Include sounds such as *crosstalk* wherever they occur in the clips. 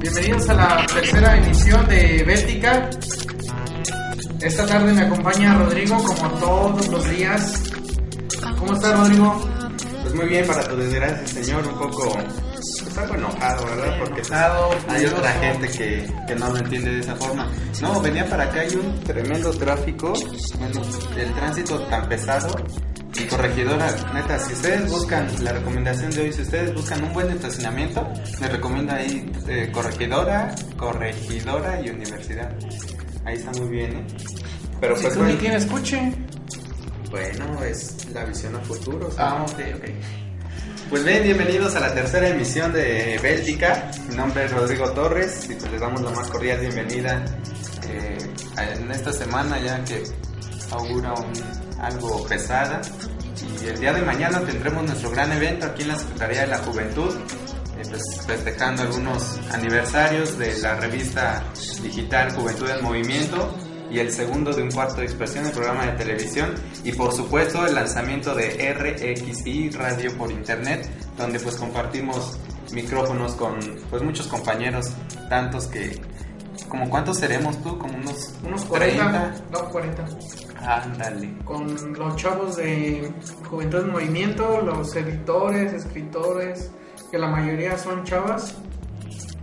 Bienvenidos a la tercera emisión de Bética. Esta tarde me acompaña Rodrigo como todos los días. ¿Cómo está Rodrigo? Pues muy bien, para tu desgracia, señor, un poco pues algo enojado, ¿verdad? Porque pues, hay otra gente que, que no lo entiende de esa forma. No, venía para acá, hay un tremendo tráfico, bueno, el tránsito tan pesado. Y corregidora, neta, si ustedes buscan la recomendación de hoy, si ustedes buscan un buen estacionamiento, les recomiendo ahí eh, corregidora, corregidora y universidad. Ahí está muy bien, ¿eh? Pero Si pues tú ni bueno, quien escuche. Bueno, es la visión a futuro. Ah, ok, ok. Pues bien, bienvenidos a la tercera emisión de Béltica. Mi nombre es Rodrigo Torres y pues les damos la más cordial bienvenida eh, en esta semana ya que augura algo pesada. Y el día de mañana tendremos nuestro gran evento aquí en la Secretaría de la Juventud, eh, pues, festejando algunos aniversarios de la revista digital Juventud en Movimiento y el segundo de un cuarto de expresión del programa de televisión y por supuesto el lanzamiento de RXI Radio por Internet donde pues compartimos micrófonos con pues muchos compañeros tantos que como cuántos seremos tú como unos Unos 40, no 40. ándale Con los chavos de Juventud en Movimiento, los editores, escritores, que la mayoría son chavas.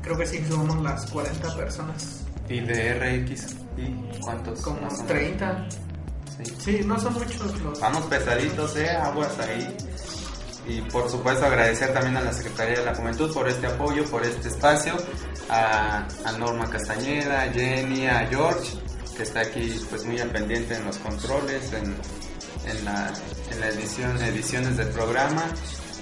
Creo que sí somos las 40 personas. y de RX y cuántos Como más o menos? 30. Sí. Sí, no son muchos los. Vamos pesaditos, eh, aguas ahí. Y por supuesto agradecer también a la Secretaría de la Juventud por este apoyo, por este espacio, a, a Norma Castañeda, a Jenny, a George, que está aquí pues muy al pendiente en los controles, en, en la, en la edición, ediciones del programa,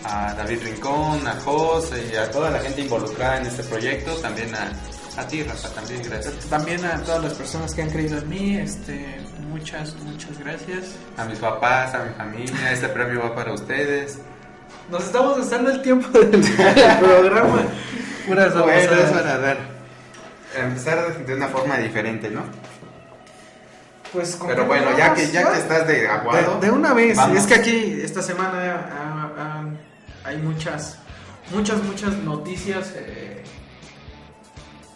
a David Rincón, a José y a toda la gente involucrada en este proyecto, también a, a ti Rafa, también gracias. También a todas las personas que han creído en mí, este, muchas, muchas gracias. A mis papás, a mi familia, este premio va para ustedes. Nos estamos gastando el tiempo *laughs* del, programa. Puras Bueno, babosadas. es para ver. Empezar de una forma diferente, ¿no? Pues, ¿con Pero bueno, ya que, ya que estás de aguado. De, de una vez, vamos. es que aquí esta semana ah, ah, hay muchas, muchas, muchas noticias eh,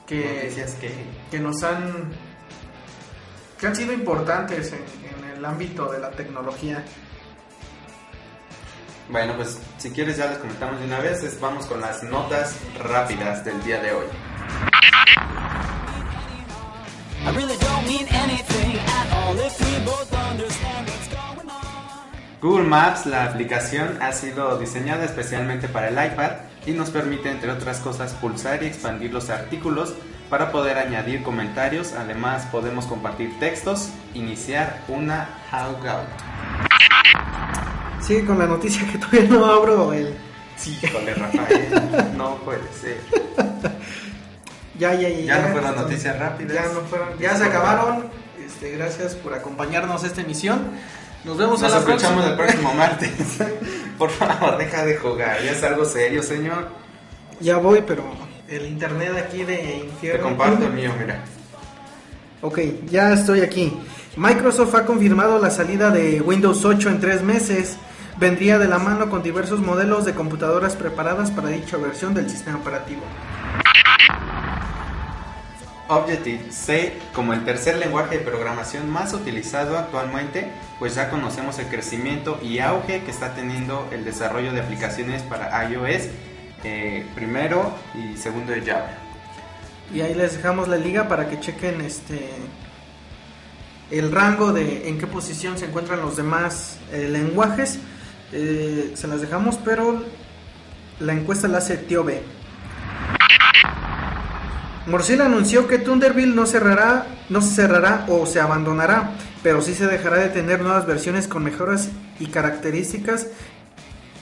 que, Noticias que. que nos han, que han sido importantes en, en el ámbito de la tecnología. Bueno, pues si quieres ya les comentamos de una vez. es- vamos con las notas rápidas del día de hoy. Google Maps, la aplicación, ha sido diseñada especialmente para el iPad y nos permite, entre otras cosas, pulsar y expandir los artículos para poder añadir comentarios. Además, podemos compartir textos, iniciar una Hangout. Sigue con la noticia que todavía no abro el... Sí, híjole, Rafael, no puede ser. Ya, ya, ya. Ya no fueron noticias rápidas. Ya no fueron, ya se acabaron. Este, gracias por acompañarnos a esta emisión. Nos vemos Nos a la escuchamos próxima. el próximo martes. *laughs* Por favor, *laughs* deja de jugar. Ya es algo serio, señor. Ya voy, pero el internet aquí de Te infierno. comparto el mío, mira. Ok, ya estoy aquí. Microsoft ha confirmado la salida de Windows 8 en tres meses. Vendría de la mano con diversos modelos de computadoras preparadas para dicha versión del sistema operativo. Objective-C como el tercer lenguaje de programación más utilizado actualmente, pues ya conocemos el crecimiento y auge que está teniendo el desarrollo de aplicaciones para iOS, eh, primero y segundo de Java. Y ahí les dejamos la liga para que chequen este el rango de en qué posición se encuentran los demás eh, lenguajes. Eh, se las dejamos, pero La encuesta la hace Tío B. Mozilla anunció que Thunderbird no cerrará, no se cerrará o se abandonará, pero sí se dejará de tener nuevas versiones con mejoras y características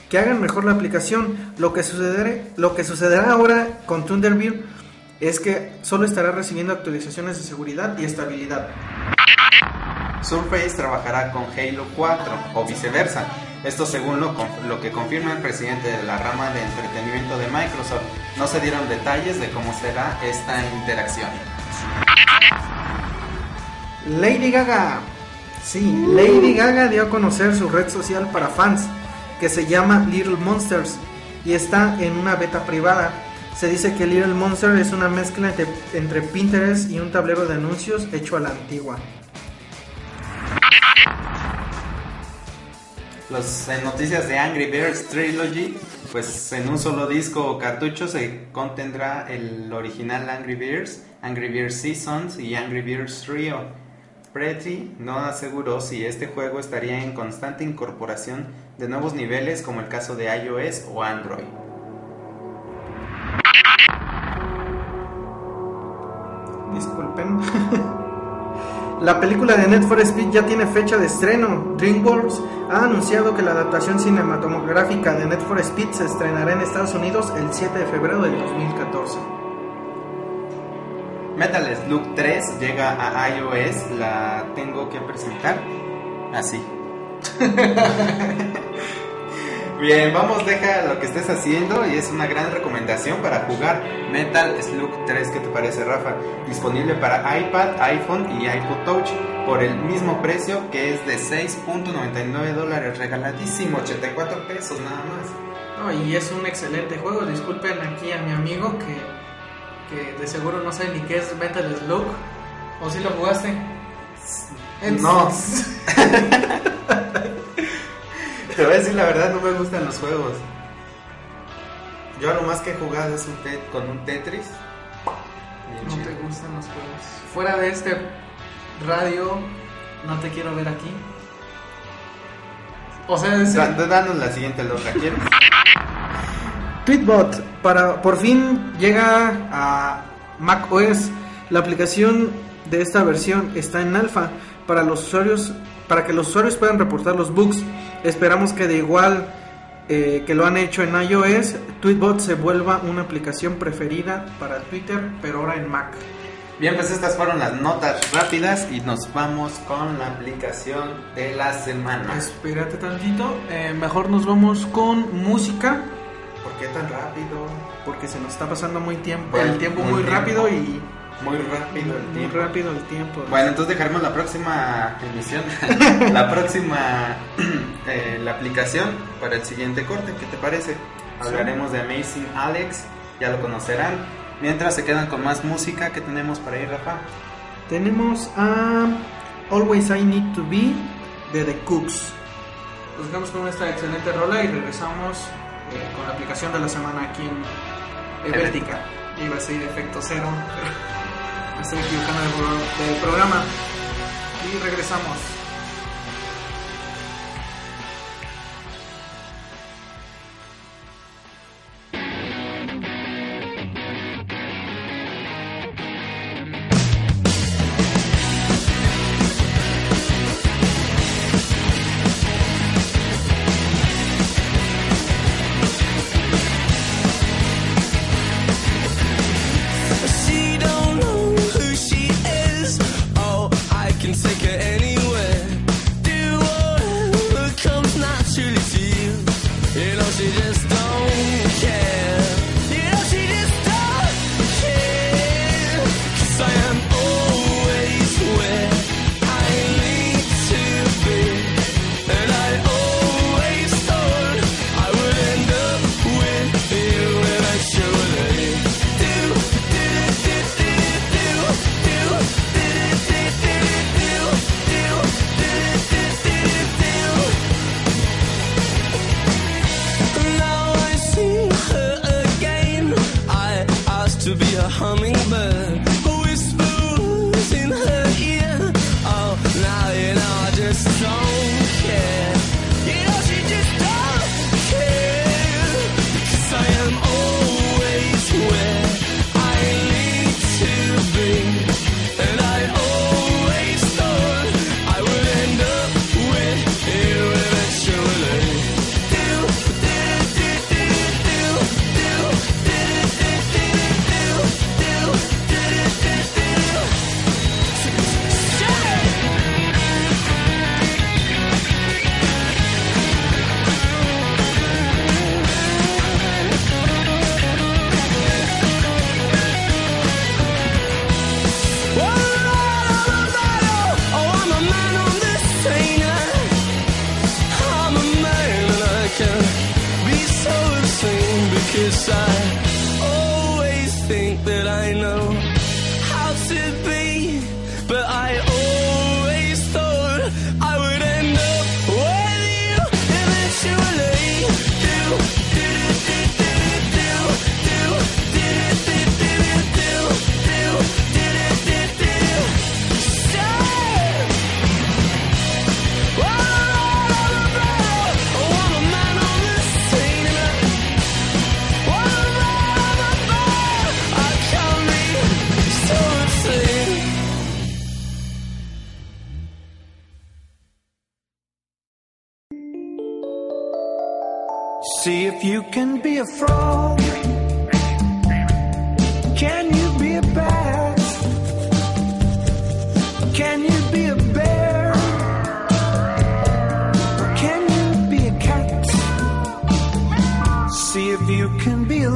que hagan mejor la aplicación. Lo que sucederá, lo que sucederá ahora con Thunderbird es que solo estará recibiendo actualizaciones de seguridad y estabilidad. Surface trabajará con Halo 4 o viceversa. Esto según lo, que confirma el presidente de la rama de entretenimiento de Microsoft. No se dieron detalles de cómo será esta interacción. Lady Gaga. Sí, Lady Gaga dio a conocer su red social para fans, que se llama Little Monsters, y está en una beta privada. Se dice que Little Monster es una mezcla entre Pinterest y un tablero de anuncios hecho a la antigua. En noticias de Angry Birds Trilogy, pues en un solo disco o cartucho se contendrá el original Angry Birds, Angry Birds Seasons y Angry Birds Trio. Pretty no aseguró si este juego estaría en constante incorporación de nuevos niveles como el caso de iOS o Android. Disculpen. *laughs* La película de Net for Speed ya tiene fecha de estreno. DreamWorks ha anunciado que la adaptación cinematográfica de Net for Speed se estrenará en Estados Unidos el 7 de febrero del 2014. Metal Slug 3 llega a iOS, la tengo que presentar así. *laughs* Bien, vamos, deja lo que estés haciendo y es una gran recomendación para jugar Metal Slug 3. ¿Qué te parece, Rafa? Disponible para iPad, iPhone y iPod Touch por el mismo precio que es de 6.99 dólares, regaladísimo, 84 pesos nada más. No, y es un excelente juego. Disculpen aquí a mi amigo que, que de seguro no sabe ni qué es Metal Slug. ¿O si lo jugaste? No. *laughs* *laughs* Te voy a decir la verdad, no me gustan los juegos. Yo a lo más que he jugado es un con un Tetris. Bien No chido. te gustan los juegos. Fuera de este radio, no te quiero ver aquí. O sea, es Da- da- Danos la siguiente loca, ¿quieres? Tweetbot para por fin llega a Mac OS. La aplicación de esta versión está en alfa para los usuarios para que los usuarios puedan reportar los bugs. Esperamos que de igual eh, que lo han hecho en iOS, Tweetbot se vuelva una aplicación preferida para Twitter, pero ahora en Mac. Bien, pues estas fueron las notas rápidas y nos vamos con la aplicación de la semana. Espérate tantito, eh, mejor nos vamos con música. ¿Por qué tan rápido? Porque se nos está pasando muy tiempo, el tiempo muy muy tiempo. rápido y Muy rápido el muy tiempo. rápido el tiempo. Bueno, entonces dejaremos la próxima emisión, *laughs* la próxima *clears throat* eh, la aplicación para el siguiente corte. ¿Qué te parece? Hablaremos de Amazing Alex, ya lo conocerán. Mientras se quedan con más música, ¿qué tenemos para ir, Rafa? Tenemos a Always I Need to Be de The Cooks. Nos dejamos con esta excelente rola y regresamos eh, con la aplicación de la semana aquí en Helvética. Iba a ser efecto cero, pero *laughs* estoy equivocando del, pro- del programa. Y regresamos. See if you can be a frog. Can you be a bat? Can you be a bear? Can you be a cat? See if you can be a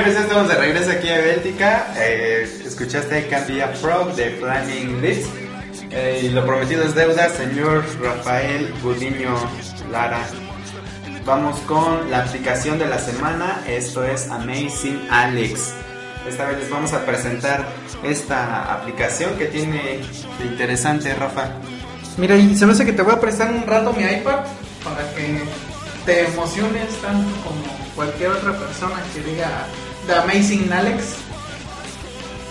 Pues ya estamos de regreso aquí a Béltica. Eh, escuchaste I Can Be a Frog de Flaming Lips. Eh, y lo prometido es deuda, señor Rafael Gudiño Lara. Vamos con la aplicación de la semana. Esto es Amazing Alex. Esta vez les vamos a presentar esta aplicación que tiene de interesante, Rafa. Mira, y se me hace que te voy a prestar un rato mi iPad para que te emociones tanto como cualquier otra persona que diga The Amazing Alex.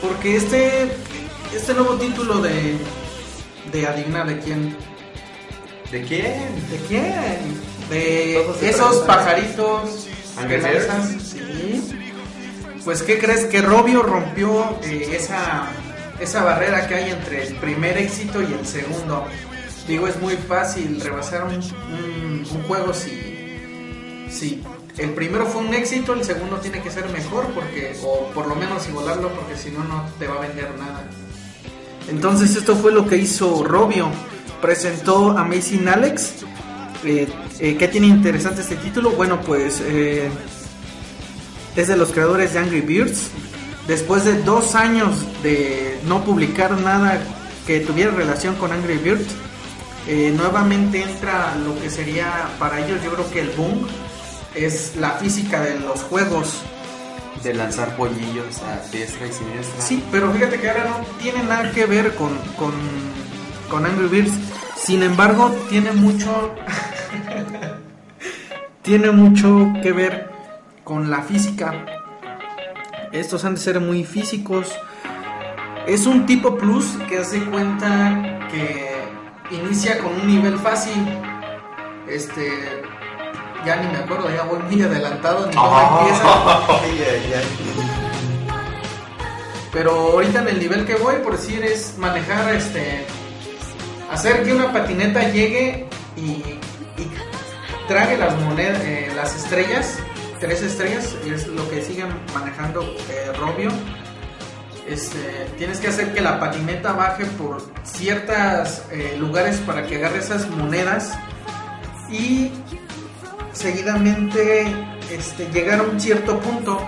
Porque este, este nuevo título de, de adivina de quién. ¿De quién? ¿De quién? De esos pajaritos que lanzan. Sí. Pues, ¿qué crees? Que Robio rompió eh, esa, esa barrera que hay entre el primer éxito y el segundo. Digo, es muy fácil rebasar un, un- un juego si, si el primero fue un éxito, el segundo tiene que ser mejor, porque o por lo menos igualarlo, porque si no, no te va a vender nada. Entonces esto fue lo que hizo Robio. Presentó Amazing Alex. Eh, eh, ¿Qué tiene interesante este título? Bueno, pues eh, es de los creadores de Angry Birds. Después de dos años de no publicar nada que tuviera relación con Angry Birds, eh, nuevamente entra lo que sería para ellos, yo creo que el boom es la física de los juegos. De lanzar polillos a diestra y siniestra. Sí, pero fíjate que ahora no tiene nada que ver con, con, con Angry Birds. Sin embargo, tiene mucho. *laughs* tiene mucho que ver con la física. Estos han de ser muy físicos. Es un tipo plus que hace cuenta que inicia con un nivel fácil. Este. Ya ni me acuerdo, ya voy muy adelantado ni cómo empieza. *laughs* Pero ahorita en el nivel que voy, por decir, es manejar, este, hacer que una patineta llegue y, y trague las monedas, eh, las estrellas, tres estrellas, es lo que sigue manejando eh, Robio. Este, tienes que hacer que la patineta baje por ciertos lugares para que agarre esas monedas y seguidamente este, llegar a un cierto punto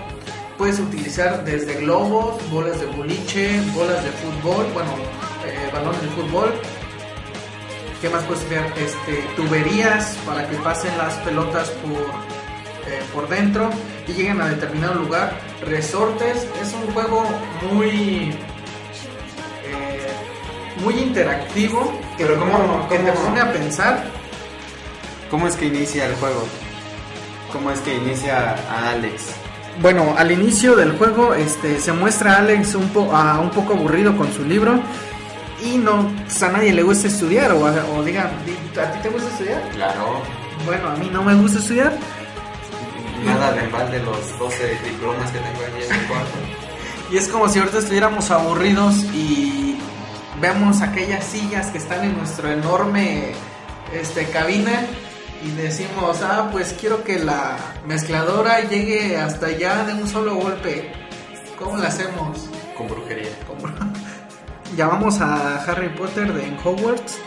puedes utilizar desde globos, bolas de boliche, bolas de fútbol, bueno, eh, balones de fútbol. ¿Qué más puedes ver? Este, tuberías para que pasen las pelotas por, eh, por dentro y lleguen a determinado lugar. Resortes es un juego muy eh, muy interactivo que, Pero ¿cómo- que te pone a pensar ¿Cómo es que inicia el juego? ¿Cómo es que inicia a Alex? Bueno, al inicio del juego este, se muestra a Alex un, po- a- un poco aburrido con su libro y no pues, a nadie le gusta estudiar o, a- o digan, "Di- ¿a ti te gusta estudiar? Claro. Bueno, a mí no me gusta estudiar Nada de mal de los 12 diplomas que tengo ahí en el cuarto. *laughs* y es como si ahorita estuviéramos aburridos y vemos aquellas sillas que están en nuestro enorme este, cabina y decimos, ah, pues quiero que la mezcladora llegue hasta allá de un solo golpe. ¿Cómo la hacemos? Con brujería. como- llamamos *laughs* a Harry Potter de en Hogwarts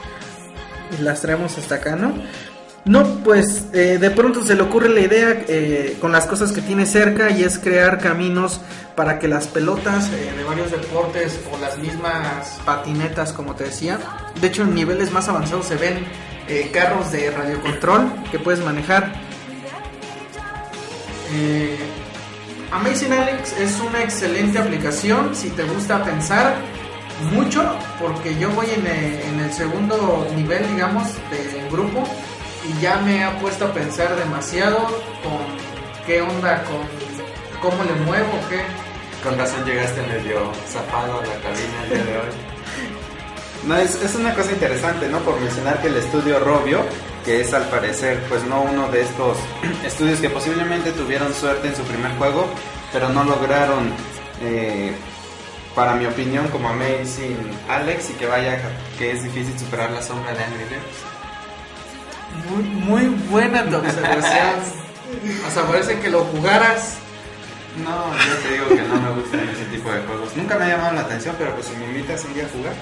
y las traemos hasta acá, ¿no? No, pues eh, de pronto se le ocurre la idea eh, con las cosas que tiene cerca y es crear caminos para que las pelotas eh, de varios deportes o las mismas patinetas, como te decía, de hecho en niveles más avanzados se ven eh, carros de radiocontrol que puedes manejar. Eh, Amazing Alex es una excelente aplicación si te gusta pensar mucho, porque yo voy en el, en el segundo nivel, digamos, del grupo y ya me ha puesto a pensar demasiado con qué onda, con cómo le muevo, qué. Con razón llegaste medio zafado a la cabina el día de hoy. No, es, es una cosa interesante, ¿no? Por mencionar que el estudio Robio, que es al parecer, pues no uno de estos *clears throat* estudios que posiblemente tuvieron suerte en su primer juego, pero no lograron, eh, para mi opinión, como Amazing Alex, y que vaya, que es difícil superar la sombra de Angry Birds. Muy, muy buena tu observación. Hasta parece que lo jugaras. No, yo te digo que no me gustan ese tipo de juegos. Nunca me ha llamado la atención, pero pues si me invitas un día a jugar,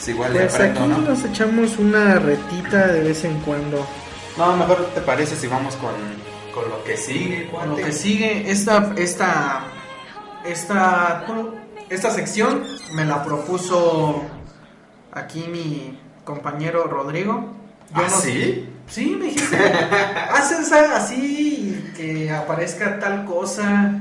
pues igual Pues aprendo, aquí ¿no? nos echamos una retita de vez en cuando. No, mejor te parece si vamos con, con lo que sigue, Con lo que sigue, esta, esta, esta, esta sección me la propuso aquí mi compañero Rodrigo. ¿Ah, sí? Sí, me dijiste, *laughs* haces así que aparezca tal cosa.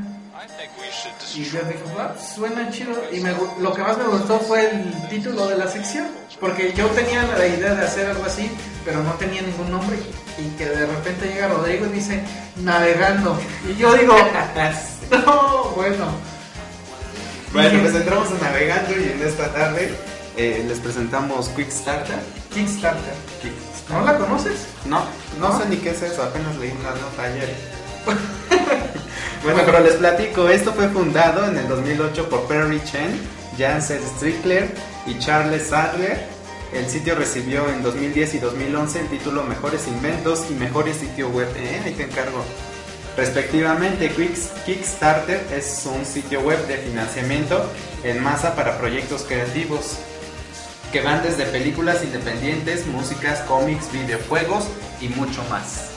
Y yo dije, "Ah, suena chido. Y me lo que más me gustó fue el título de la sección. Porque yo tenía la idea de hacer algo así, pero no tenía ningún nombre. Y que de repente llega Rodrigo y dice, navegando. Y yo digo, *laughs* no, bueno. Bueno, pues entramos a Navegando y en esta tarde eh, les presentamos Quick Starter. Kickstarter. Kick- ¿No la conoces? No, no ¿No? sé ni qué es eso, apenas leí una nota ayer. *laughs* bueno, pero les platico, esto fue fundado en el 2008 por Perry Chen, Jansen Strickler y Charles Sadler. El sitio recibió en 2010 y 2011 el título Mejores Inventos y Mejores Sitio Web. Eh, ahí te encargo. Respectivamente, Kickstarter es un sitio web de financiamiento en masa para proyectos creativos que van desde películas independientes, músicas, cómics, videojuegos y mucho más.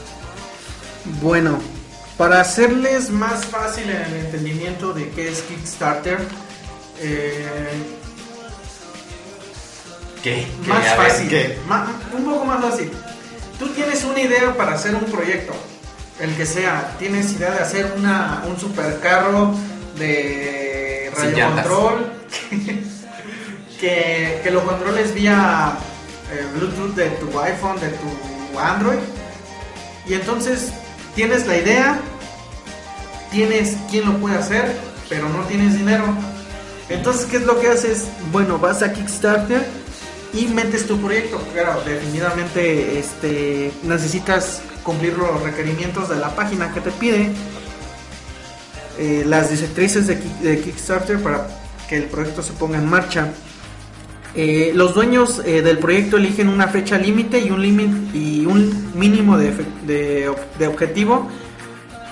Bueno, para hacerles más fácil el entendimiento de qué es Kickstarter, eh, ¿Qué? más A ver, fácil, ¿qué? un poco más fácil. Tú tienes una idea para hacer un proyecto, el que sea. Tienes idea de hacer una, un supercarro de Sin radiocontrol *laughs* que, que lo controles vía eh, Bluetooth de tu iPhone, de tu Android. Y entonces tienes la idea, tienes quién lo puede hacer, pero no tienes dinero. Entonces, ¿qué es lo que haces? Bueno, vas a Kickstarter y metes tu proyecto. Claro, definitivamente este, necesitas cumplir los requerimientos de la página que te pide. Eh, las directrices de, Kick- de Kickstarter para que el proyecto se ponga en marcha. Eh, los dueños eh, del proyecto eligen una fecha límite y un límite y un mínimo de, de de objetivo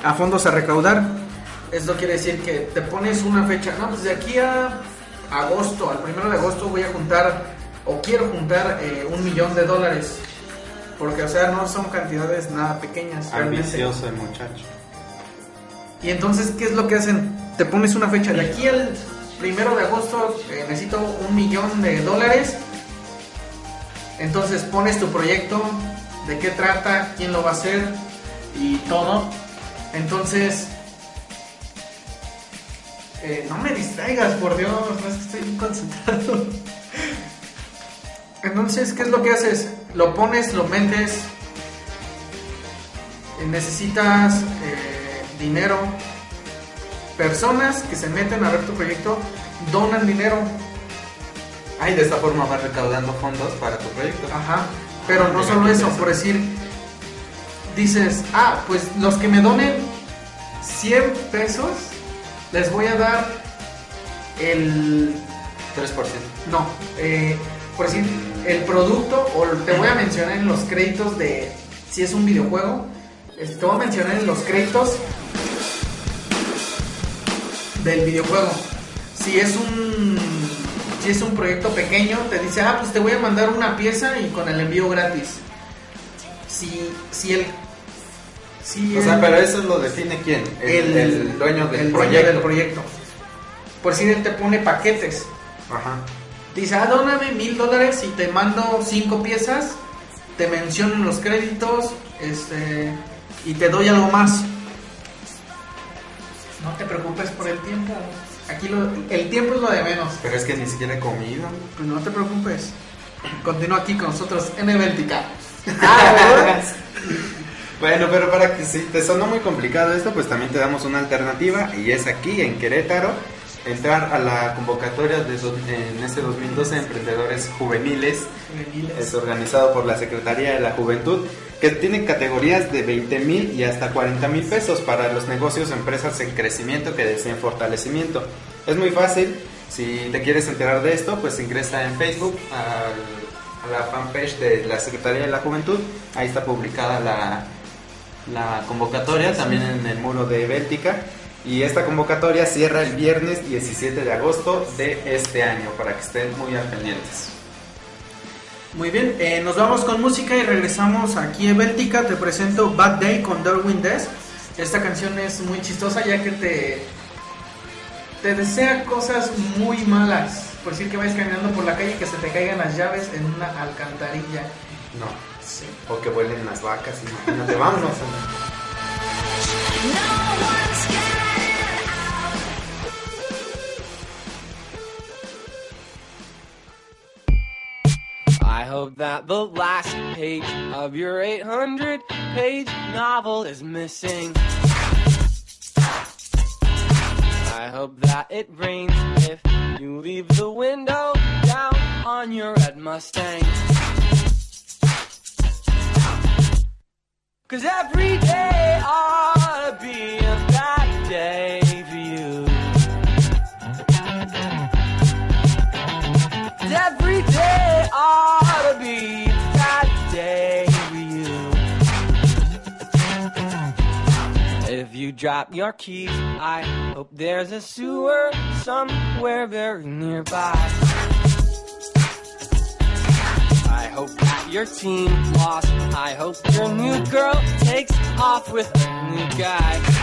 a fondos a recaudar. Esto quiere decir que te pones una fecha, no, pues de aquí a agosto, al primero de agosto voy a juntar o quiero juntar eh, un millón de dólares. Porque, o sea, no son cantidades nada pequeñas. Ambicioso el muchacho. Y entonces, ¿qué es lo que hacen? Te pones una fecha. De aquí al primero de agosto eh, necesito un millón de dólares. Entonces pones tu proyecto, de qué trata, quién lo va a hacer y todo. Entonces, eh, no me distraigas, por Dios, es que estoy bien concentrado. *laughs* Entonces, ¿qué es lo que haces? Lo pones, lo metes, eh, necesitas dinero. Personas que se meten a ver tu proyecto donan dinero. Ay, de esta forma vas recaudando fondos para tu proyecto. Ajá. Pero no Mira, solo eso, por decir, dices, ah, pues los que me donen 100 pesos, les voy a dar el 3%. No, eh, por decir, el producto, o te voy a mencionar en los créditos de si es un videojuego, te voy a mencionar en los créditos del videojuego. Si es un si es un proyecto pequeño, te dice, ah, pues te voy a mandar una pieza y con el envío gratis. Si, si el. Si O sea, pero eso lo define quién? El, el dueño del el dueño proyecto. del proyecto. Por si él te pone paquetes. Ajá. Dice, ah, dóname mil dólares y te mando cinco piezas, te menciono en los créditos, este, y te doy algo más. No te preocupes por el tiempo. Aquí lo- el tiempo es lo de menos. Pero es que ni siquiera he comido. Pues no te preocupes. Continúa aquí con nosotros en Eventica. *laughs* Bueno, pero para que si te sonó muy complicado esto, pues también te damos una alternativa y es aquí en Querétaro entrar a la convocatoria de en este 2012 Emprendedores Juveniles. Es organizado por la Secretaría de la Juventud, que tiene categorías de 20 mil y hasta 40 mil pesos para los negocios o empresas en crecimiento que deseen fortalecimiento. Es muy fácil, si te quieres enterar de esto, pues ingresa en Facebook a la fanpage de la Secretaría de la Juventud, ahí está publicada la, la convocatoria, también en el muro de Béltica. Y esta convocatoria cierra el viernes 17 de agosto de este año, para que estén muy al pendientes. Muy bien, eh, nos vamos con música y regresamos aquí en Béltica. Te presento Bad Day con Darwin Death. Esta canción es muy chistosa ya que te, te desea cosas muy malas. Por decir que vayas caminando por la calle y que se te caigan las llaves en una alcantarilla. No, sí. O que vuelen las vacas, imagínate, vámonos. I hope that the last page of your 800 page novel is missing. I hope that it rains if you leave the window down on your red Mustang. Cause every day ought to be a bad day you. Drop your keys, I hope there's a sewer somewhere very nearby. I hope that your team lost. I hope your new girl takes off with a new guy.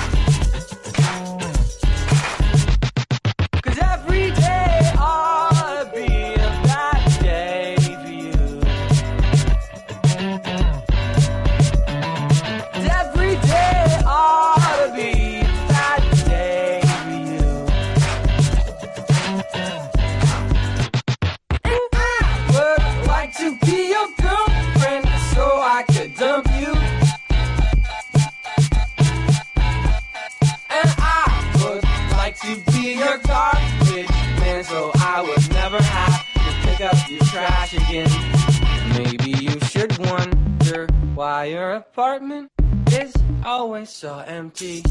Apartment is always so empty.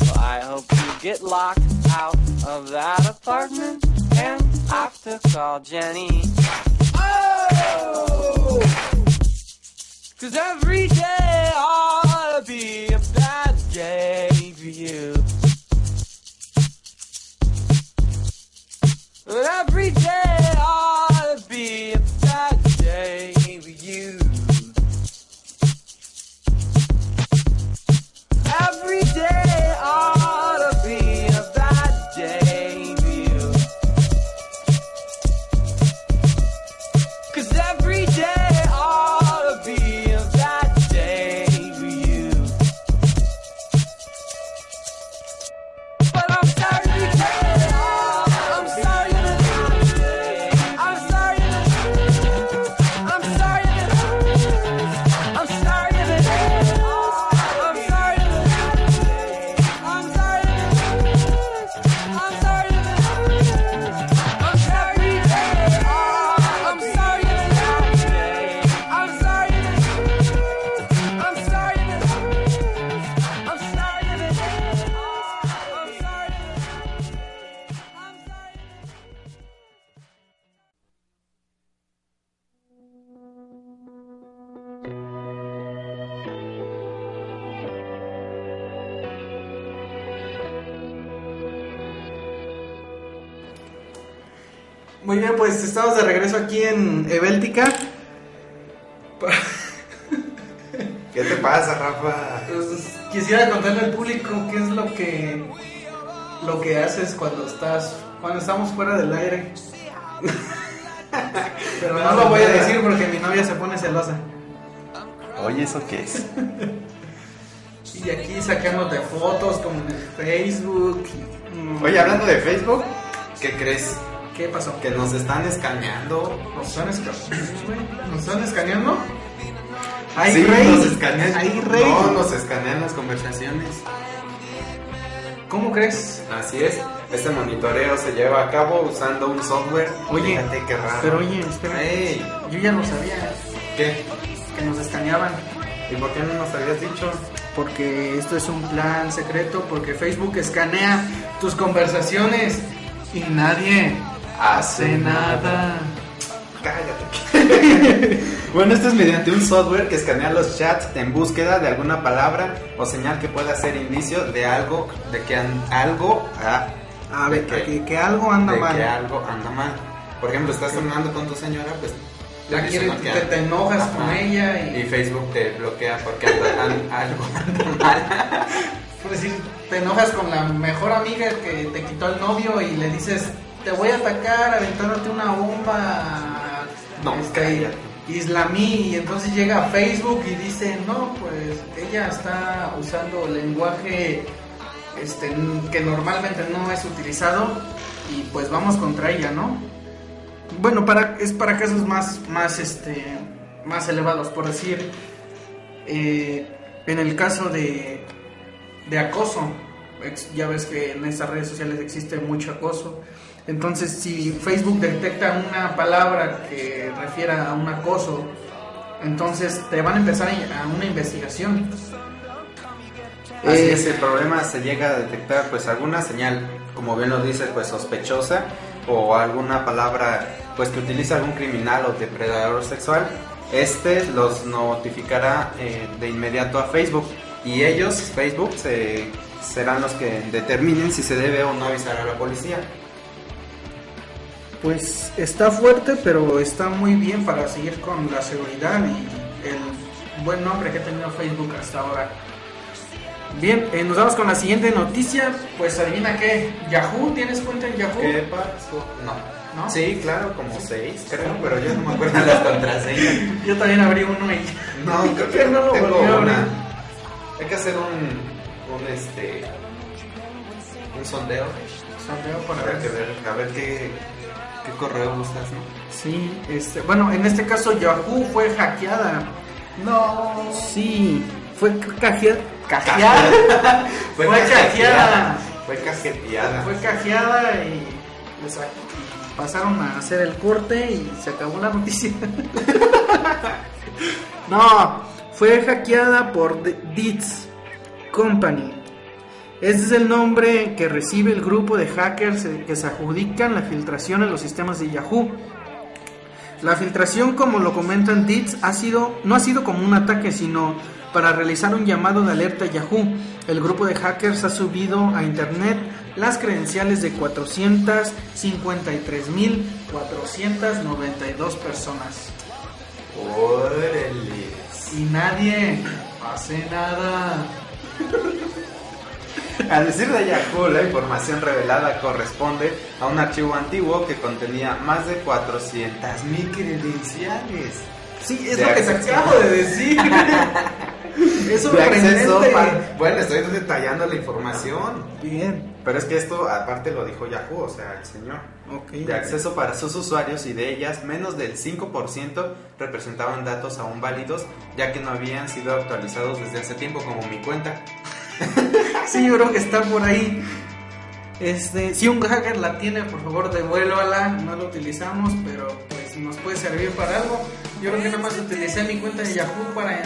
Well, I hope you get locked out of that apartment and have to call Jenny. Oh! Cause every day to be a bad day for you. And every day to be Oh. Pues estamos de regreso aquí en Ebéltica. ¿Qué te pasa, Rafa? Pues, quisiera contarle al público qué es lo que lo que haces cuando estás cuando estamos fuera del aire. Pero no, No, lo voy a decir porque mi novia se pone celosa. Oye, ¿eso qué es? Y aquí sacándote fotos como en el Facebook. Mm, Oye, hablando de Facebook, ¿qué crees? ¿Qué pasó? Que nos están escaneando. ¿Nos están escaneando? ¿Nos están escaneando? ¡Ay, sí, rey! nos escanean. ¡Ay, rey! No, nos escanean las conversaciones. ¿Cómo crees? Así es. Este monitoreo se lleva a cabo usando un software. Oye, Fíjate qué raro. Pero oye, espera. Ey, Yo ya lo sabía, ¿Qué? que nos escaneaban. ¿Y por qué no nos habías dicho? Porque esto es un plan secreto, porque Facebook escanea tus conversaciones y nadie hace nada. Cállate. *laughs* bueno, esto es mediante un software que escanea los chats en búsqueda de alguna palabra o señal que pueda ser indicio de algo, de que an- algo, ah, A ver, que, que algo anda de mal. que algo anda mal. Por ejemplo, estás hablando con tu señora, pues Ya te dice, quiere- ¿no? que te- enojas con ella y- y Facebook te bloquea porque anda- an- *laughs* algo anda mal. Por decir, te enojas con la mejor amiga que te quitó el novio y le dices, te voy a atacar aventándote una bomba. No, este, islamí. Y entonces llega a Facebook y dice, no, pues ella está usando lenguaje este, que normalmente no es utilizado y pues vamos contra ella, ¿no? Bueno, para, es para casos más, más, este, más elevados, por decir, eh, en el caso de, de acoso, ya ves que en estas redes sociales existe mucho acoso, entonces si Facebook detecta una palabra que refiera a un acoso, entonces te van a empezar a una investigación. Así Eh, es, el problema se llega a detectar pues alguna señal, como bien lo dice, pues sospechosa o alguna palabra pues que utiliza algún criminal o depredador sexual. Este los notificará eh, de inmediato a Facebook y ellos, Facebook, se- serán los que determinen si se debe o no avisar a la policía. Pues está fuerte, pero está muy bien para seguir con la seguridad y el buen nombre que ha tenido Facebook hasta ahora. Bien, eh, nos vamos con la siguiente noticia. Pues adivina qué, Yahoo, ¿tienes cuenta en Yahoo? ¿Qué pasó? No. ¿No? Sí, claro, como seis, creo, pero yo no me acuerdo las contraseñas. *laughs* Yo también abrí uno y No, *laughs* creo que no lo tengo volví a abrir. una. Hay que hacer un, un este, un sondeo Sondeo para para que ver. ver, a ver qué, qué correo usas, ¿no? Sí, este, bueno, en este caso Yahoo fue hackeada. No. Sí, fue cajeada. Cajeada. *laughs* Fue cajeada. Fue cajeteada. Fue cajeada y pasaron a hacer el corte y se acabó la noticia. *laughs* no, fue hackeada por The Deeds Company. Este es el nombre que recibe el grupo de hackers eh, que se adjudican la filtración en los sistemas de Yahoo. La filtración, como lo comentan DITS, ha sido, no ha sido como un ataque, sino para realizar un llamado de alerta a Yahoo. El grupo de hackers ha subido a internet las credenciales de 453.492 personas. Órale. Y nadie hace nada. *laughs* *laughs* A decir de Yahoo, la información revelada corresponde a un archivo antiguo que contenía más de 400.000 credenciales. Sí, es De lo que te acabo de decir. *laughs* es sorprendente. Bueno, estoy detallando la información. Bien. Pero es que esto aparte lo dijo Yahoo, o sea, el señor. Ok. De acceso para sus usuarios y de ellas menos del 5% representaban datos aún válidos ya que no habían sido actualizados desde hace tiempo como mi cuenta. *laughs* Sí, yo creo que está por ahí. Este, si un hacker la tiene, por favor devuélvala. No la utilizamos, pero pues nos puede servir para algo. Yo creo que nada más utilicé mi cuenta de Yahoo para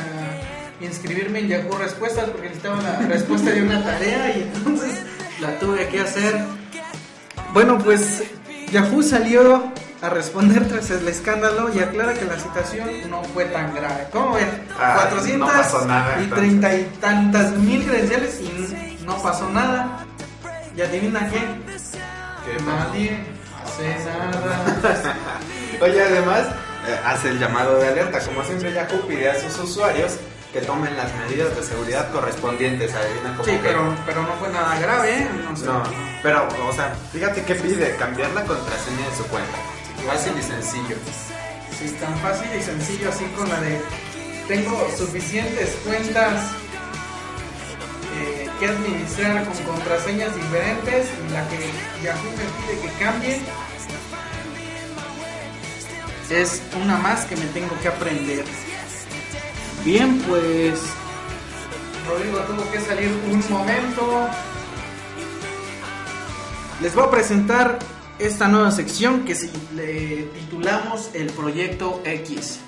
inscribirme en Yahoo Respuestas porque necesitaba la respuesta de una tarea y entonces la tuve que hacer. Bueno, pues Yahoo salió a responder tras el escándalo y aclara que la situación no fue tan grave. ¿Cómo ven? Ah, 400 no pasó nada, y treinta y tantas mil credenciales y no pasó nada. ¿Y adivina qué? ¿Qué Nadie hace nada. *laughs* Oye, además, eh, hace el llamado de alerta. Como siempre, Yahoo pide a sus usuarios que tomen las medidas de seguridad correspondientes. Adivina cómo Sí, que- pero, pero no fue nada grave, ¿eh? No sé. No, pero, o sea, fíjate que pide cambiar la contraseña de su cuenta. Fácil y sencillo. Sí, es tan fácil y sencillo así con la de tengo suficientes cuentas eh, que administrar con contraseñas diferentes y la que Yahoo me pide que cambie es una más que me tengo que aprender. Bien, pues Rodrigo tuvo que salir un momento. Les voy a presentar esta nueva sección que si le titulamos el proyecto X.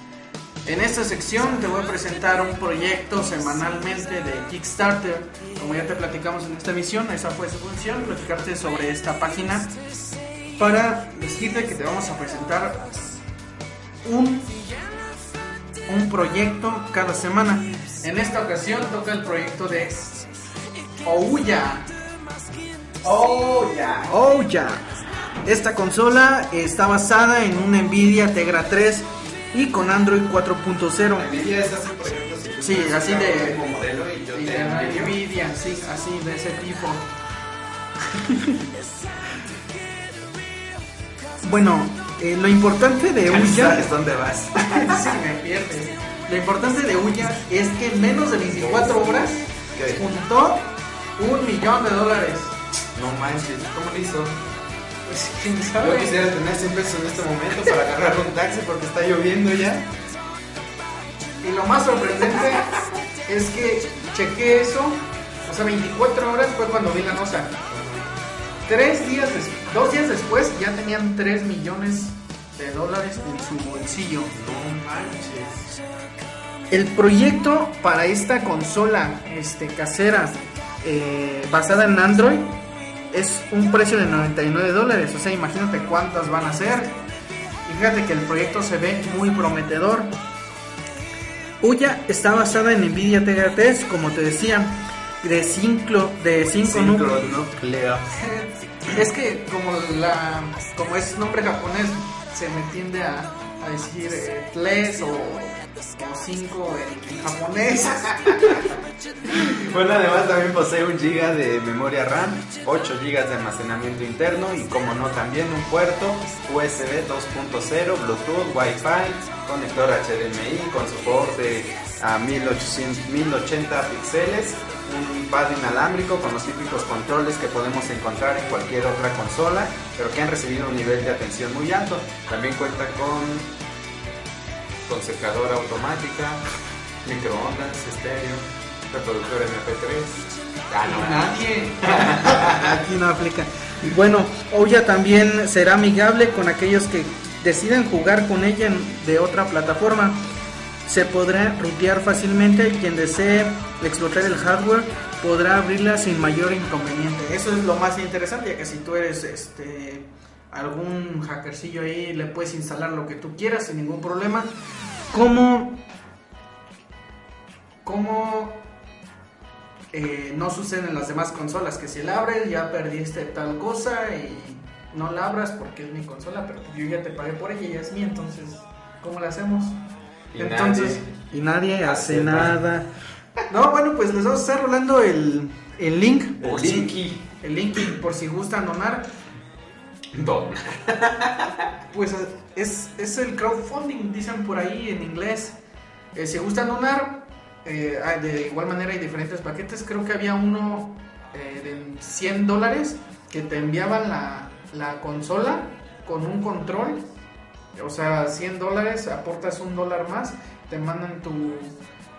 En esta sección te voy a presentar un proyecto semanalmente de Kickstarter. Como ya te platicamos en esta emisión, esa fue su función, platicarte sobre esta página para decirte que te vamos a presentar un, un proyecto cada semana. En esta ocasión toca el proyecto de Ouya. Oh, ya. Esta consola está basada en un Nvidia Tegra 3 y con Android 4.0. Nvidia es así proyectos. Sí, así de- Como modelo y yo Y te de la envidio. Nvidia, sí, así de ese tipo. *laughs* bueno, eh, lo importante de Ya Ouya. sabes dónde vas. *laughs* sí, me pierdes. Lo importante de Ouya es que en menos de 24 horas ¿Qué? juntó un millón de dólares. No manches, ¿cómo lo hizo? Pues quién Yo quisiera tener 100 pesos en este momento para agarrar un taxi porque está lloviendo ya. Y lo más sorprendente es que chequé eso, o sea, 24 horas fue cuando vi la nota. Tres días, dos días después ya tenían 3 millones de dólares en su bolsillo. No manches. El proyecto para esta consola este, casera eh, basada en Android es un precio de 99 dólares. O sea, imagínate cuántas van a ser. Y fíjate que el proyecto se ve muy prometedor. Uya está basada en Nvidia 3, como te decía, de 5 de cinco núcleos. Es que como la como es nombre japonés se me tiende a, a decir eh, tres o 5 en, en japonés. *laughs* Bueno, además también posee un giga de memoria RAM, 8 gigas de almacenamiento interno y como no también un puerto USB 2.0, Bluetooth, Wi-Fi, conector HDMI con soporte a 1800, 1080 píxeles, un pad inalámbrico con los típicos controles que podemos encontrar en cualquier otra consola, pero que han recibido un nivel de atención muy alto. También cuenta con con secadora automática, microondas, estéreo, reproductor MP3. Ah, no, Nadie. *laughs* Aquí no aplica. Bueno, Ouya también será amigable con aquellos que deciden jugar con ella de otra plataforma. Se podrá rutear fácilmente y quien desee explotar el hardware podrá abrirla sin mayor inconveniente. Eso es lo más interesante, ya que si tú eres este algún hackercillo ahí, le puedes instalar lo que tú quieras sin ningún problema. Como como eh, no sucede en las demás consolas, que si la abres ya perdiste tal cosa y no la abras porque es mi consola, pero yo ya te pagué por ella y es mía, entonces, ¿cómo la hacemos? Y entonces, nadie y nadie hace nada. No, bueno, pues les vamos a estar rolando el, el link. El por si- linky. el link por si gustan donar. Don. *laughs* Pues es, es el crowdfunding, dicen por ahí en inglés. Eh, si gustan donar, eh, de igual manera hay diferentes paquetes. Creo que había uno eh, de 100 dólares que te enviaban la, la consola con un control. O sea, 100 dólares, aportas un dólar más, te mandan tu,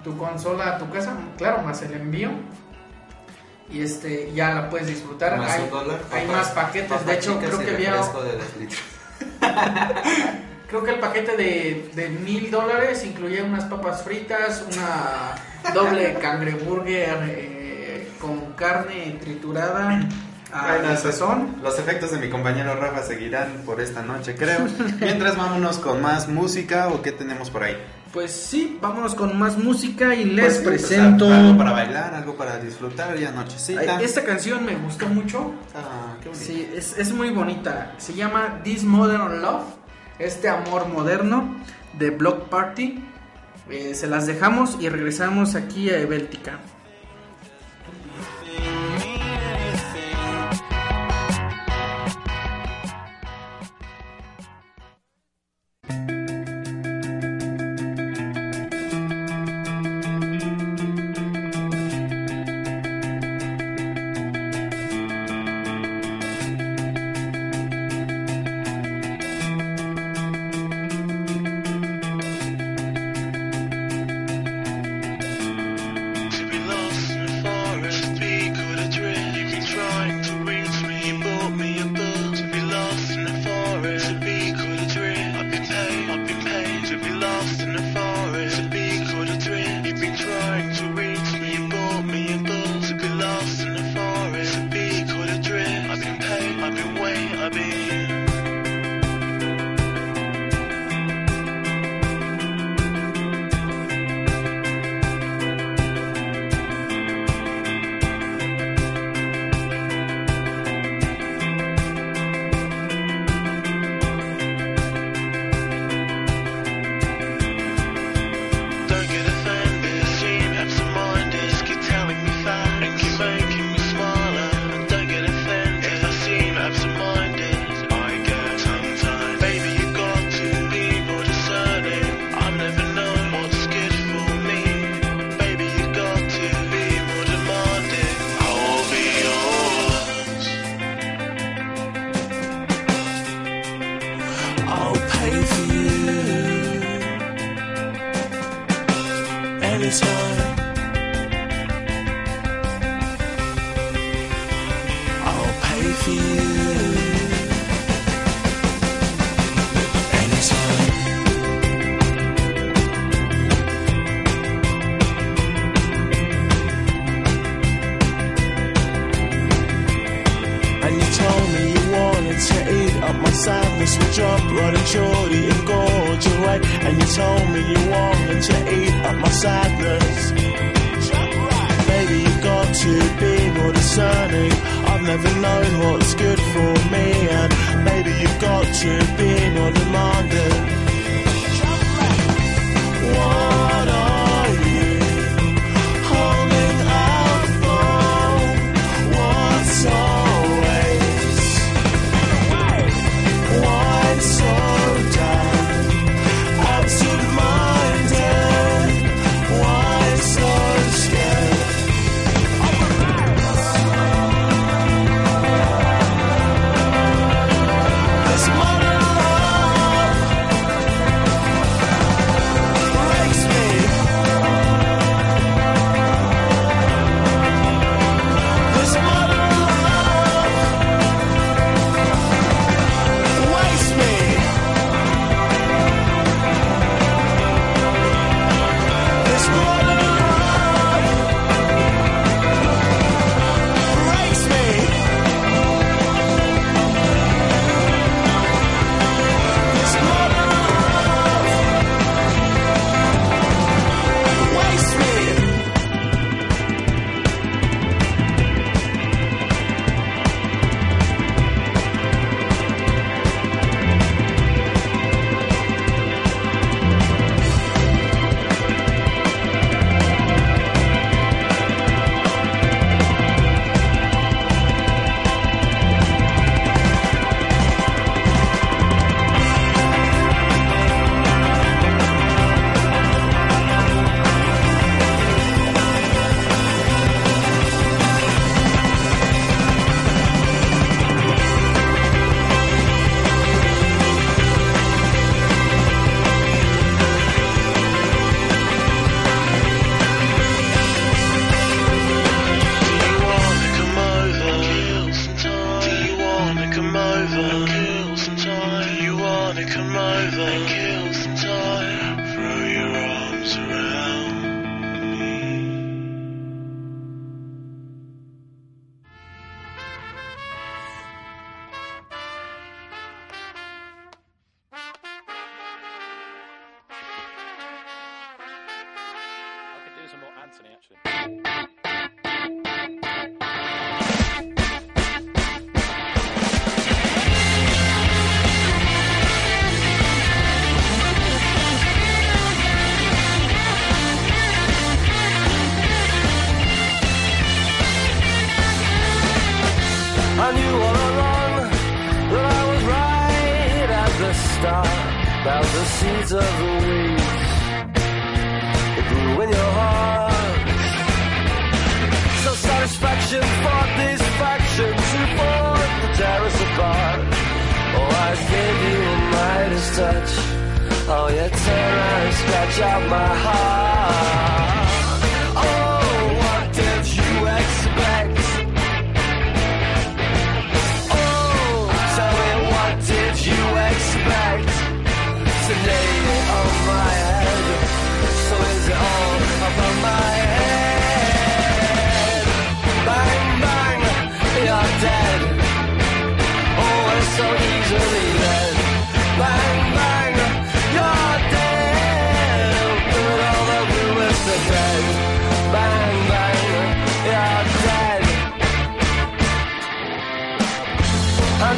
tu consola a tu casa, claro, más el envío. Y este ya la puedes disfrutar. Más hay un dólar. hay Papa- más paquetes. De hecho, creo que había. *laughs* Creo que el paquete de, de mil dólares incluía unas papas fritas, una doble cangreburger eh, con carne triturada a Bueno, la eso- sazón. Los efectos de mi compañero Rafa seguirán por esta noche, creo. Mientras vámonos con más música o qué tenemos por ahí. Pues sí, vámonos con más música y les Pues, presento. o sea, algo para bailar, algo para disfrutar, ya nochecita. Ay, Esta canción me gustó mucho. Ah, qué bonito. Sí, es, es muy bonita. Se llama This Modern Love, este amor moderno de Block Party. Eh, se las dejamos y regresamos aquí a Béltica. Never known what's good for me, and maybe you've got to be more demanding.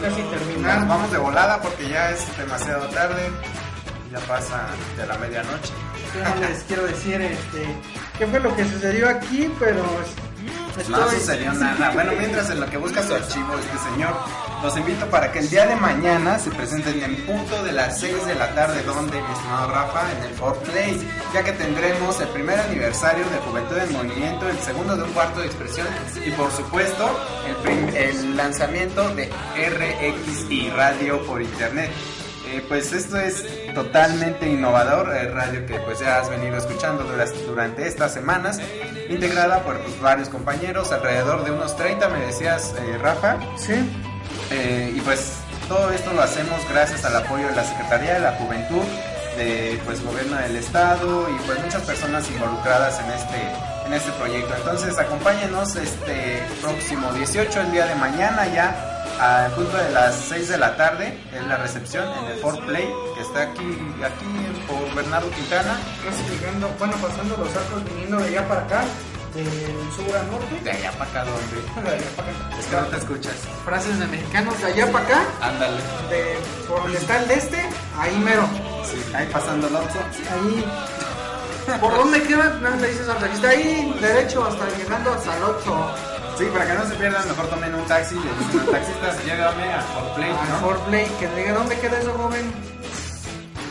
casi terminar. Vamos de volada porque ya es demasiado tarde. Ya pasa de la medianoche. Les quiero decir este, qué fue lo que sucedió aquí, pero este, Estoy... No sucedió nada. Bueno, mientras en lo que busca su archivo este señor, los invito para que el día de mañana se presenten en punto de las 6 de la tarde, donde mi estimado Rafa, en el Fort Place, ya que tendremos el primer aniversario de Juventud en Movimiento, el segundo de un cuarto de expresión y por supuesto el, el lanzamiento de RXI Radio por Internet. Eh, pues esto es totalmente innovador, eh, radio que pues ya has venido escuchando durante estas semanas, integrada por pues, varios compañeros, alrededor de unos 30 me decías eh, Rafa, Sí. Eh, y pues todo esto lo hacemos gracias al apoyo de la Secretaría de la Juventud, de pues gobierno del estado y pues muchas personas involucradas en este en este proyecto. Entonces acompáñenos este próximo 18 el día de mañana ya al punto de las 6 de la tarde es la recepción en el Fort Play que está aquí aquí por Bernardo Quintana Casi llegando, bueno, pasando los arcos, viniendo de allá para acá, del sur a norte. de allá para acá donde De allá para acá. es que no te escuchas. Frases de mexicanos de allá para acá, Ándale. de por donde está el de este, ahí mero. Sí, ahí pasando el Oxxo. Ahí. ¿Por dónde queda? No, le dices al ahí derecho hasta llegando hasta el 8. Sí, para que no se pierdan, mejor tomen un taxi y le dicen al taxista, llévame a Fort Play, ¿no? Fort Play, que diga, ¿dónde queda eso, joven?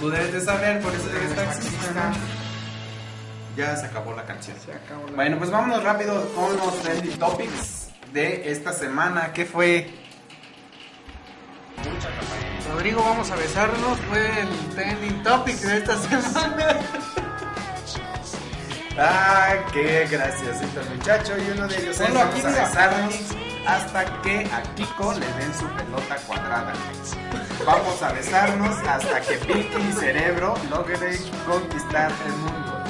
Tú debes de saber, por eso eres taxista. Ya se acabó la canción. Se acabó la- Bueno, pues vámonos rápido con los trending topics de esta semana. ¿Qué fue? Rodrigo, vamos a besarnos. Fue el trending topic de esta semana. *laughs* Ah, qué graciosito muchacho. Y uno de ellos es Ponlo vamos a besarnos hasta que a Kiko le den su pelota cuadrada. Vamos a besarnos hasta que Pinky y Cerebro logren conquistar el mundo.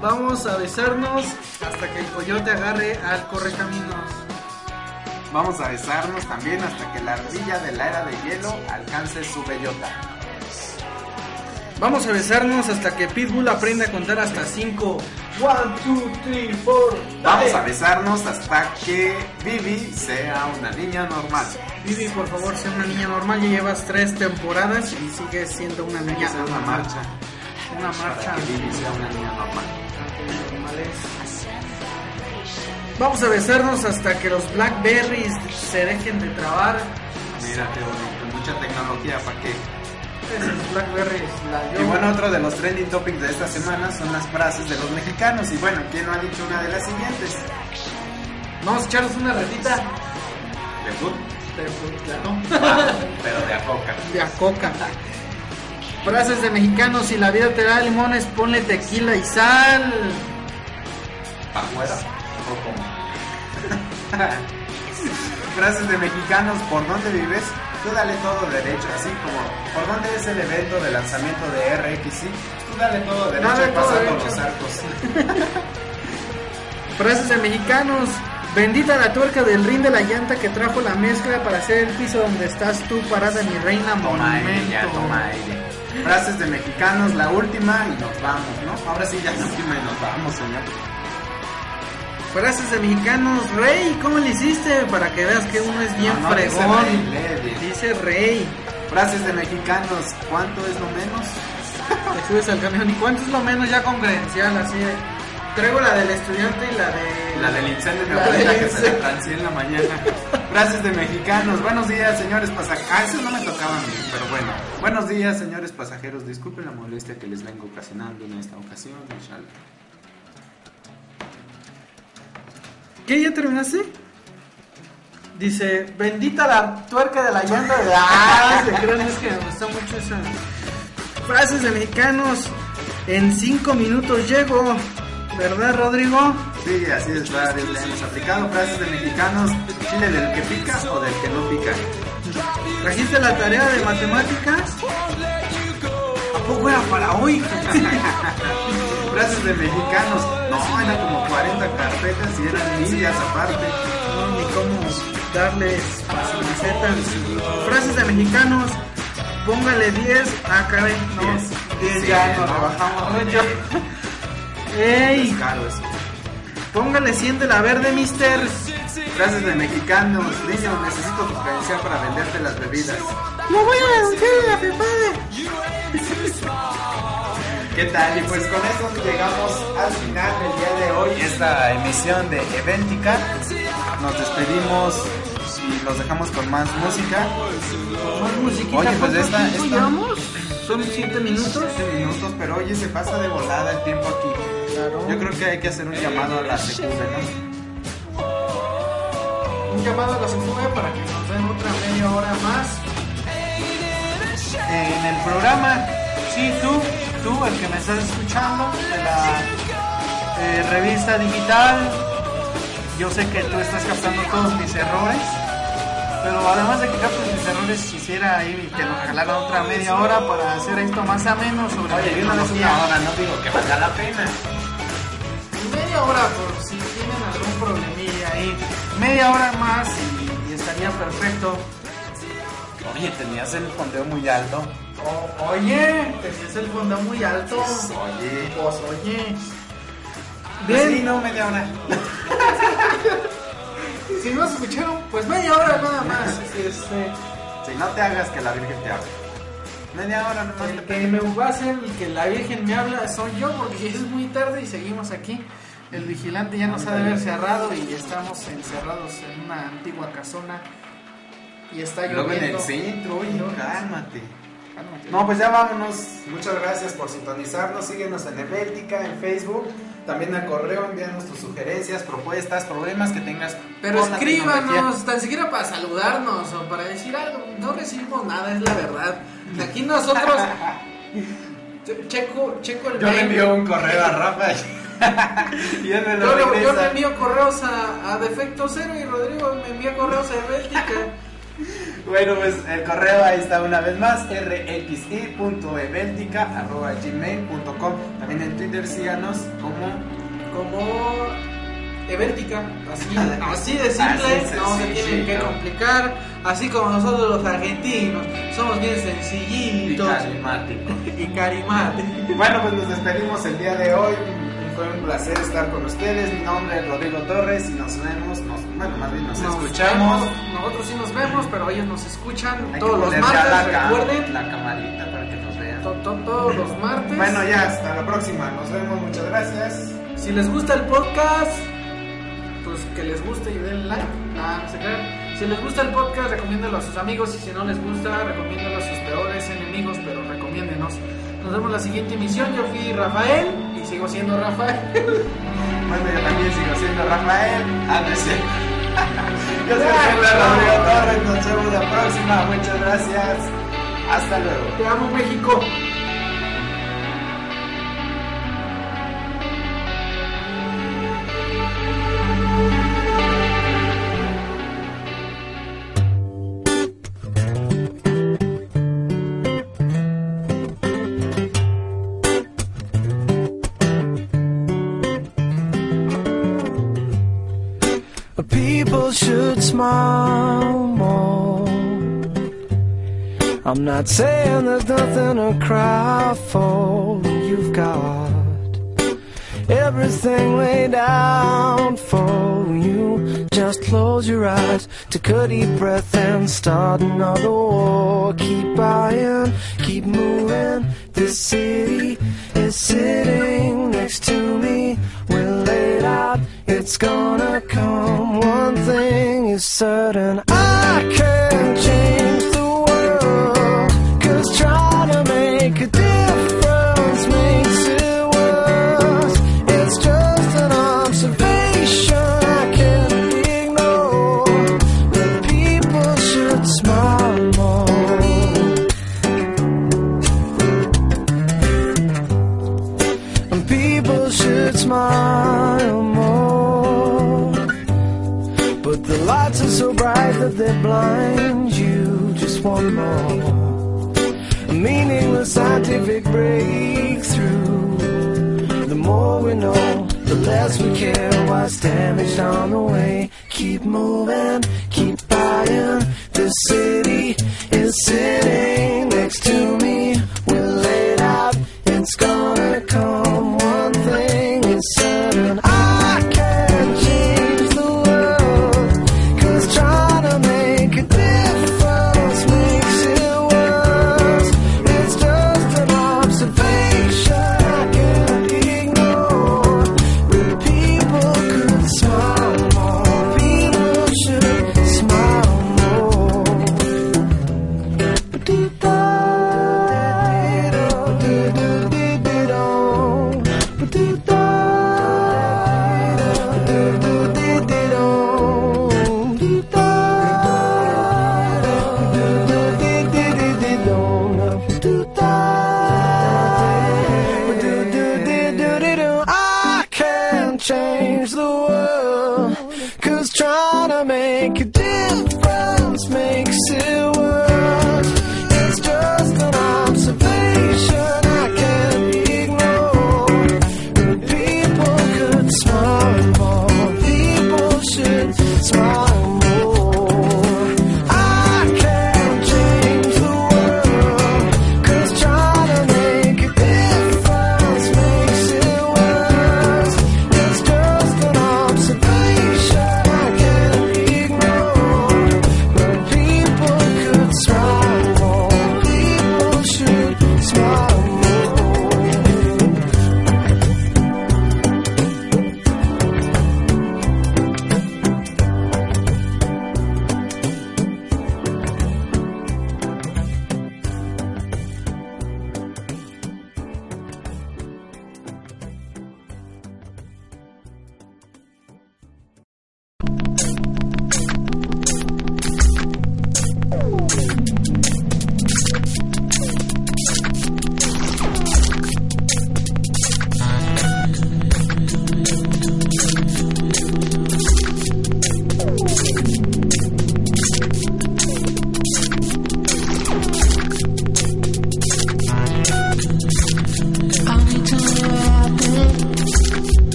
Vamos a besarnos hasta que el coyote agarre al correcaminos. Vamos a besarnos también hasta que la ardilla de la era de hielo alcance su bellota. Vamos a besarnos hasta que Pitbull aprenda a contar hasta 5. 1, 2, 3, 4. Vamos a besarnos hasta que Vivi sea una niña normal. Vivi, por favor, sea una niña normal. Ya llevas tres temporadas y sigues siendo una niña Hacer una normal. marcha Una marcha. para que Vivi sea una niña normal. Vamos a besarnos hasta que los Blackberries se dejen de trabar. Mira qué bonito, mucha tecnología para que. La Y bueno, otro de los trending topics de esta semana son las frases de los mexicanos. Y bueno, ¿quién no ha dicho una de las siguientes? Vamos a echarnos una retita De food, de, *laughs* pero de a coca. de a coca. Frases de mexicanos, si la vida te da limones, ponle tequila y sal. ¿Afuera? *laughs* Frases de mexicanos, ¿por dónde vives? Tú dale todo derecho, así como, ¿por dónde es el evento de lanzamiento de RXC? Tú dale todo derecho Dale todo pasando derecho. los arcos. *laughs* Frases de mexicanos. Bendita la tuerca del rin de la llanta que trajo la mezcla para hacer el piso donde estás tú parada, mi reina Toma monumento. ella, toma ella. Frases de mexicanos, la última y nos vamos, ¿no? Ahora sí, ya la última y nos vamos, señor. Frases de mexicanos, rey, ¿cómo le hiciste? Para que veas que uno es bien No, no dice fregón. rey. Dice rey. Frases de mexicanos, ¿cuánto es lo menos? Te subes al camión. ¿Y cuánto es lo menos ya con credencial? Así de, Traigo la del estudiante y la de... La del incendio de mi La del que se transié en la mañana. Frases de mexicanos. Buenos días, señores pasajeros. Ah, eso no me tocaba a mí, pero bueno. Buenos días, señores pasajeros. Disculpen la molestia que les vengo ocasionando en esta ocasión. inshallah. ¿Qué? ¿Ya terminaste? Dice, bendita la tuerca de la llanta de... Ah, se crean, es que me gustó mucho esa... Frases de mexicanos. En cinco minutos llego. ¿Verdad, Rodrigo? Sí, así es, varios le hemos aplicado. Frases de mexicanos. Chile del que pica o del que no pica. ¿Trajiste la tarea de matemáticas? ¿A poco era para hoy? *laughs* Frases de mexicanos. No, eran como 40 carpetas y eran millas aparte. No, ni cómo darles facilitetas. Frases de mexicanos. Póngale 10. Ah, caray. No, 10 Sí, ya no. rebajamos mucho. *laughs* ¡Ey! Es caro eso. Póngale 100 de la verde, mister. Frases de mexicanos. Niño, necesito tu credencial para venderte las bebidas. Lo voy a denunciar a la FEPADE. ¿Qué tal? Y pues con esto llegamos al final del día de hoy. Esta emisión de Eventica. Nos despedimos y los dejamos con más música. Más musiquita. Oye, pues ¿cuánto esta- esta- llevamos? Son 7 minutos. 7 minutos, pero oye, se pasa de volada el tiempo aquí. Claro. Yo creo que hay que hacer un llamado a la SECUBE, ¿no? Un llamado a la SECUBE para que nos den otra media hora más. En el programa Sí, tú, tú, el que me estás escuchando, de la eh, revista digital. Yo sé que tú estás captando todos mis errores. Pero además de que captes mis errores, quisiera ahí que nos regalaran otra media hora para hacer esto más ameno sobre Oye, vez tecnología. una hora, no digo que valga la pena. Media hora por si tienen algún problemilla ahí. Media hora más y, y estaría perfecto. Oye, tenías el fondeo muy alto. O- oye, tenías el fondo muy alto. Oye. Pues oye. Bien, sí, no, media hora. *laughs* si no se escucharon, pues media hora nada más. Este, Si no te hagas que la Virgen te hable. Media hora nomás. el que me hacer y que la Virgen me habla soy yo porque es muy tarde y seguimos aquí. El vigilante ya nos ha de haber cerrado y estamos encerrados en una antigua casona. Y está Luego en lloviendo. el centro, oye, cálmate. No, pues ya vámonos. Muchas gracias por sintonizarnos. Síguenos en Ebéltica, en Facebook. También al correo envíanos tus sugerencias, propuestas, problemas que tengas. Pero escríbanos, tan siquiera para saludarnos o para decir algo. No recibimos nada, es la verdad. Aquí nosotros. *laughs* Checo, checo el Yo le envío un correo a Rafa y *laughs* *laughs* él me lo Yo, le- yo regresa. le envío correos a, a Defecto Cero y Rodrigo me envía correos a Ebéltica. Bueno, pues el correo ahí está una vez más, rxi.ebeltica.gmail.com También en Twitter síganos como... Como así, así de simple, Así no se tienen que complicar. Así como nosotros los argentinos, somos bien Y sencillitos carismático. *laughs* y carismáticos. Bueno, pues nos despedimos el día de hoy. Fue un placer estar con ustedes. Mi nombre es Rodrigo Torres y nos vemos, nos, bueno, más bien nos, Nos escuchamos. vemos, nosotros sí nos vemos, pero ellos nos escuchan Hay todos los martes, la, recuerden. la camarita para que nos vean. To- to- todos los martes. Bueno, ya, hasta la próxima. Nos vemos, muchas gracias. Si les gusta el podcast, pues que les guste y den like. No se crean. Si les gusta el podcast, recomiéndalo a sus amigos. Y si no les gusta, recomiéndalo a sus peores enemigos, pero recomiéndenos. Nos vemos la siguiente emisión. Yo fui Rafael y sigo siendo Rafael. Bueno, yo también sigo siendo Rafael. Cierto. *laughs* Yo soy Rodrigo Torres. Nos vemos la próxima. Muchas gracias. Hasta luego. Te amo, México. I'm not saying there's nothing to cry for. You've got everything laid out for you. Just close your eyes, take a deep breath, and start another war. Keep buying, keep moving. This city is sitting next to me. We're laid out, it's gonna come. One thing is certain, I can't scientific breakthrough. The more we know, the less we care what's damaged on the way. Keep moving, make a